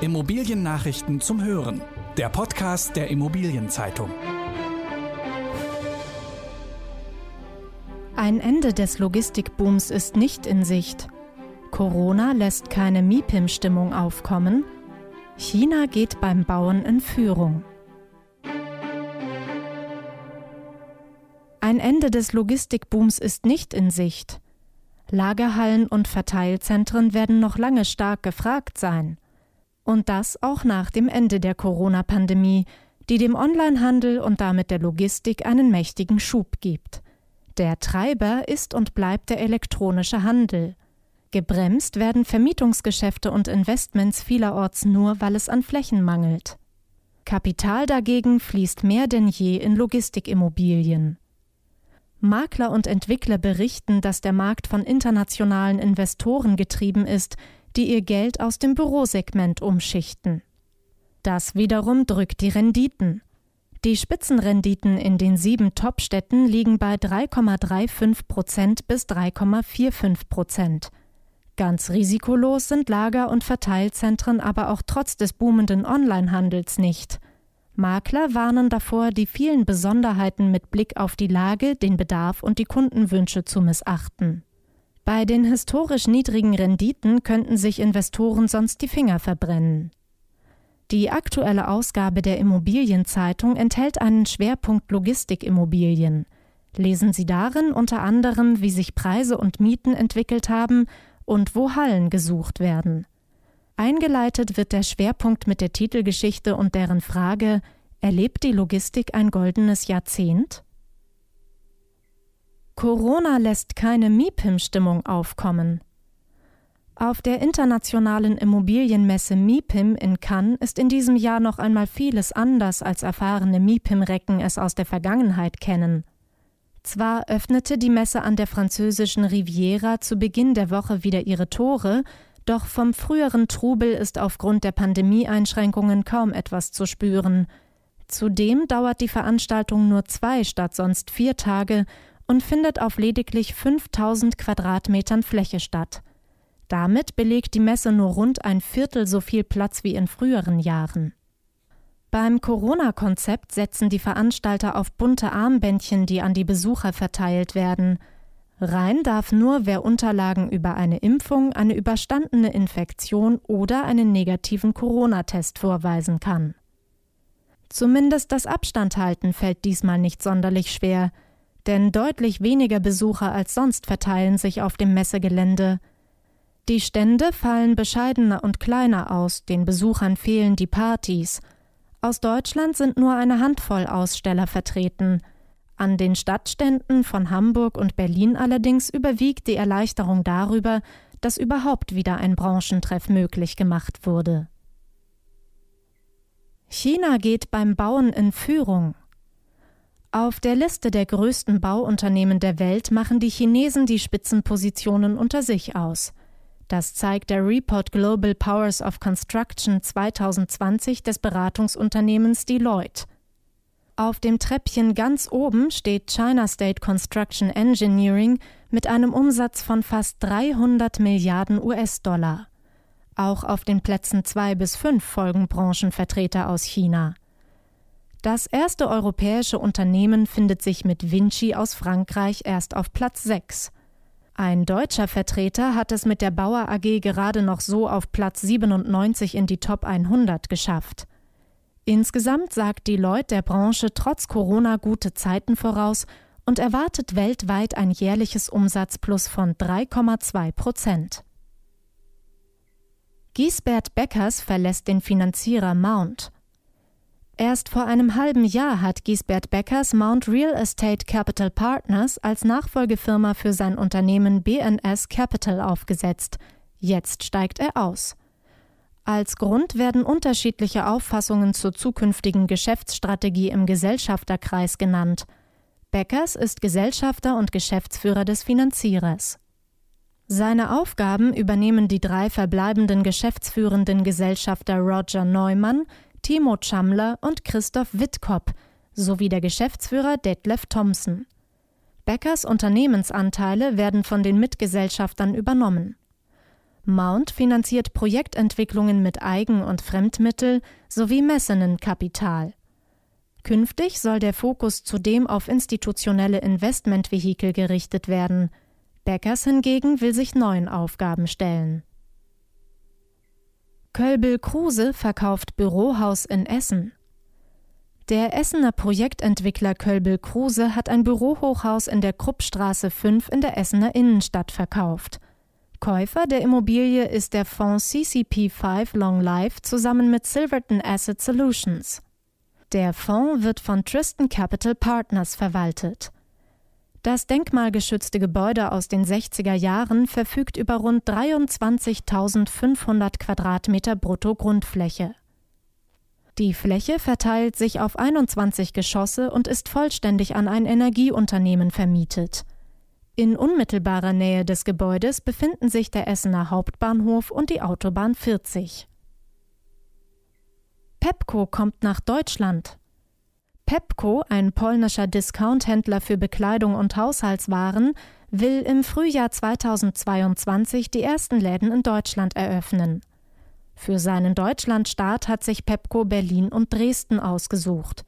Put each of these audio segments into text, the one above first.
Immobiliennachrichten zum Hören. Der Podcast der Immobilienzeitung. Ein Ende des Logistikbooms ist nicht in Sicht. Corona lässt keine MIPIM-Stimmung aufkommen. China geht beim Bauen in Führung. Ein Ende des Logistikbooms ist nicht in Sicht. Lagerhallen und Verteilzentren werden noch lange stark gefragt sein. Und das auch nach dem Ende der Corona-Pandemie, die dem Onlinehandel und damit der Logistik einen mächtigen Schub gibt. Der Treiber ist und bleibt der elektronische Handel. Gebremst werden Vermietungsgeschäfte und Investments vielerorts nur, weil es an Flächen mangelt. Kapital dagegen fließt mehr denn je in Logistikimmobilien. Makler und Entwickler berichten, dass der Markt von internationalen Investoren getrieben ist, die ihr Geld aus dem Bürosegment umschichten. Das wiederum drückt die Renditen. Die Spitzenrenditen in den sieben Top-Städten liegen bei 3,35 Prozent bis 3,45 Prozent. Ganz risikolos sind Lager- und Verteilzentren aber auch trotz des boomenden Onlinehandels nicht. Makler warnen davor, die vielen Besonderheiten mit Blick auf die Lage, den Bedarf und die Kundenwünsche zu missachten. Bei den historisch niedrigen Renditen könnten sich Investoren sonst die Finger verbrennen. Die aktuelle Ausgabe der Immobilienzeitung enthält einen Schwerpunkt Logistikimmobilien. Lesen Sie darin unter anderem, wie sich Preise und Mieten entwickelt haben und wo Hallen gesucht werden. Eingeleitet wird der Schwerpunkt mit der Titelgeschichte und deren Frage Erlebt die Logistik ein goldenes Jahrzehnt? Corona lässt keine MIPIM-Stimmung aufkommen. Auf der internationalen Immobilienmesse MIPIM in Cannes ist in diesem Jahr noch einmal vieles anders, als erfahrene MIPIM-Recken es aus der Vergangenheit kennen. Zwar öffnete die Messe an der französischen Riviera zu Beginn der Woche wieder ihre Tore, doch vom früheren Trubel ist aufgrund der Pandemieeinschränkungen kaum etwas zu spüren. Zudem dauert die Veranstaltung nur zwei statt sonst vier Tage und findet auf lediglich 5000 Quadratmetern Fläche statt. Damit belegt die Messe nur rund ein Viertel so viel Platz wie in früheren Jahren. Beim Corona-Konzept setzen die Veranstalter auf bunte Armbändchen, die an die Besucher verteilt werden – Rein darf nur, wer Unterlagen über eine Impfung, eine überstandene Infektion oder einen negativen Corona-Test vorweisen kann. Zumindest das Abstandhalten fällt diesmal nicht sonderlich schwer, denn deutlich weniger Besucher als sonst verteilen sich auf dem Messegelände. Die Stände fallen bescheidener und kleiner aus, den Besuchern fehlen die Partys. Aus Deutschland sind nur eine Handvoll Aussteller vertreten – an den Stadtständen von Hamburg und Berlin allerdings überwiegt die Erleichterung darüber, dass überhaupt wieder ein Branchentreff möglich gemacht wurde. China geht beim Bauen in Führung. Auf der Liste der größten Bauunternehmen der Welt machen die Chinesen die Spitzenpositionen unter sich aus. Das zeigt der Report Global Powers of Construction 2020 des Beratungsunternehmens Deloitte. Auf dem Treppchen ganz oben steht China State Construction Engineering mit einem Umsatz von fast 300 Milliarden US-Dollar. Auch auf den Plätzen 2 bis 5 folgen Branchenvertreter aus China. Das erste europäische Unternehmen findet sich mit Vinci aus Frankreich erst auf Platz 6. Ein deutscher Vertreter hat es mit der Bauer AG gerade noch so auf Platz 97 in die Top 100 geschafft. Insgesamt sagt Deloitte der Branche trotz Corona gute Zeiten voraus und erwartet weltweit ein jährliches Umsatzplus von 3,2 Prozent. Giesbert Beckers verlässt den Finanzierer Mount. Erst vor einem halben Jahr hat Giesbert Beckers Mount Real Estate Capital Partners als Nachfolgefirma für sein Unternehmen BNS Capital aufgesetzt. Jetzt steigt er aus. Als Grund werden unterschiedliche Auffassungen zur zukünftigen Geschäftsstrategie im Gesellschafterkreis genannt. Beckers ist Gesellschafter und Geschäftsführer des Finanzierers. Seine Aufgaben übernehmen die drei verbleibenden geschäftsführenden Gesellschafter Roger Neumann, Timo Chamler und Christoph Wittkop sowie der Geschäftsführer Detlef Thompson. Beckers Unternehmensanteile werden von den Mitgesellschaftern übernommen. Mount finanziert Projektentwicklungen mit Eigen- und Fremdmittel sowie Messenenkapital. Künftig soll der Fokus zudem auf institutionelle Investmentvehikel gerichtet werden. Beckers hingegen will sich neuen Aufgaben stellen. Kölbel Kruse verkauft Bürohaus in Essen. Der Essener Projektentwickler Kölbel Kruse hat ein Bürohochhaus in der Kruppstraße 5 in der Essener Innenstadt verkauft. Käufer der Immobilie ist der Fonds CCP5 Long Life zusammen mit Silverton Asset Solutions. Der Fonds wird von Tristan Capital Partners verwaltet. Das denkmalgeschützte Gebäude aus den 60er Jahren verfügt über rund 23.500 Quadratmeter Brutto-Grundfläche. Die Fläche verteilt sich auf 21 Geschosse und ist vollständig an ein Energieunternehmen vermietet. In unmittelbarer Nähe des Gebäudes befinden sich der Essener Hauptbahnhof und die Autobahn 40. Pepco kommt nach Deutschland. Pepco, ein polnischer Discounthändler für Bekleidung und Haushaltswaren, will im Frühjahr 2022 die ersten Läden in Deutschland eröffnen. Für seinen Deutschlandstart hat sich Pepco Berlin und Dresden ausgesucht.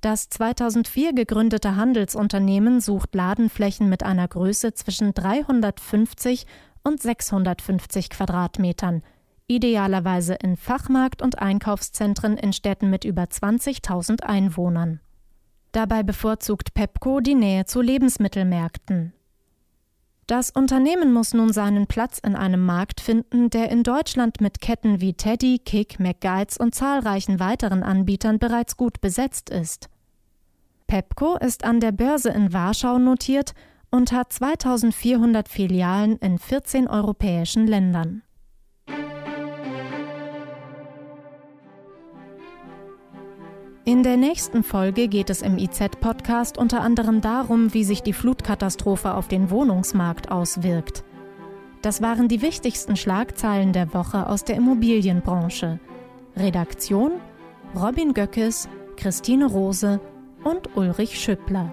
Das 2004 gegründete Handelsunternehmen sucht Ladenflächen mit einer Größe zwischen 350 und 650 Quadratmetern, idealerweise in Fachmarkt- und Einkaufszentren in Städten mit über 20.000 Einwohnern. Dabei bevorzugt Pepco die Nähe zu Lebensmittelmärkten. Das Unternehmen muss nun seinen Platz in einem Markt finden, der in Deutschland mit Ketten wie Teddy, Kick, McGuides und zahlreichen weiteren Anbietern bereits gut besetzt ist. Pepco ist an der Börse in Warschau notiert und hat 2400 Filialen in 14 europäischen Ländern. In der nächsten Folge geht es im IZ-Podcast unter anderem darum, wie sich die Flutkatastrophe auf den Wohnungsmarkt auswirkt. Das waren die wichtigsten Schlagzeilen der Woche aus der Immobilienbranche. Redaktion Robin Göckes, Christine Rose und Ulrich Schüppler.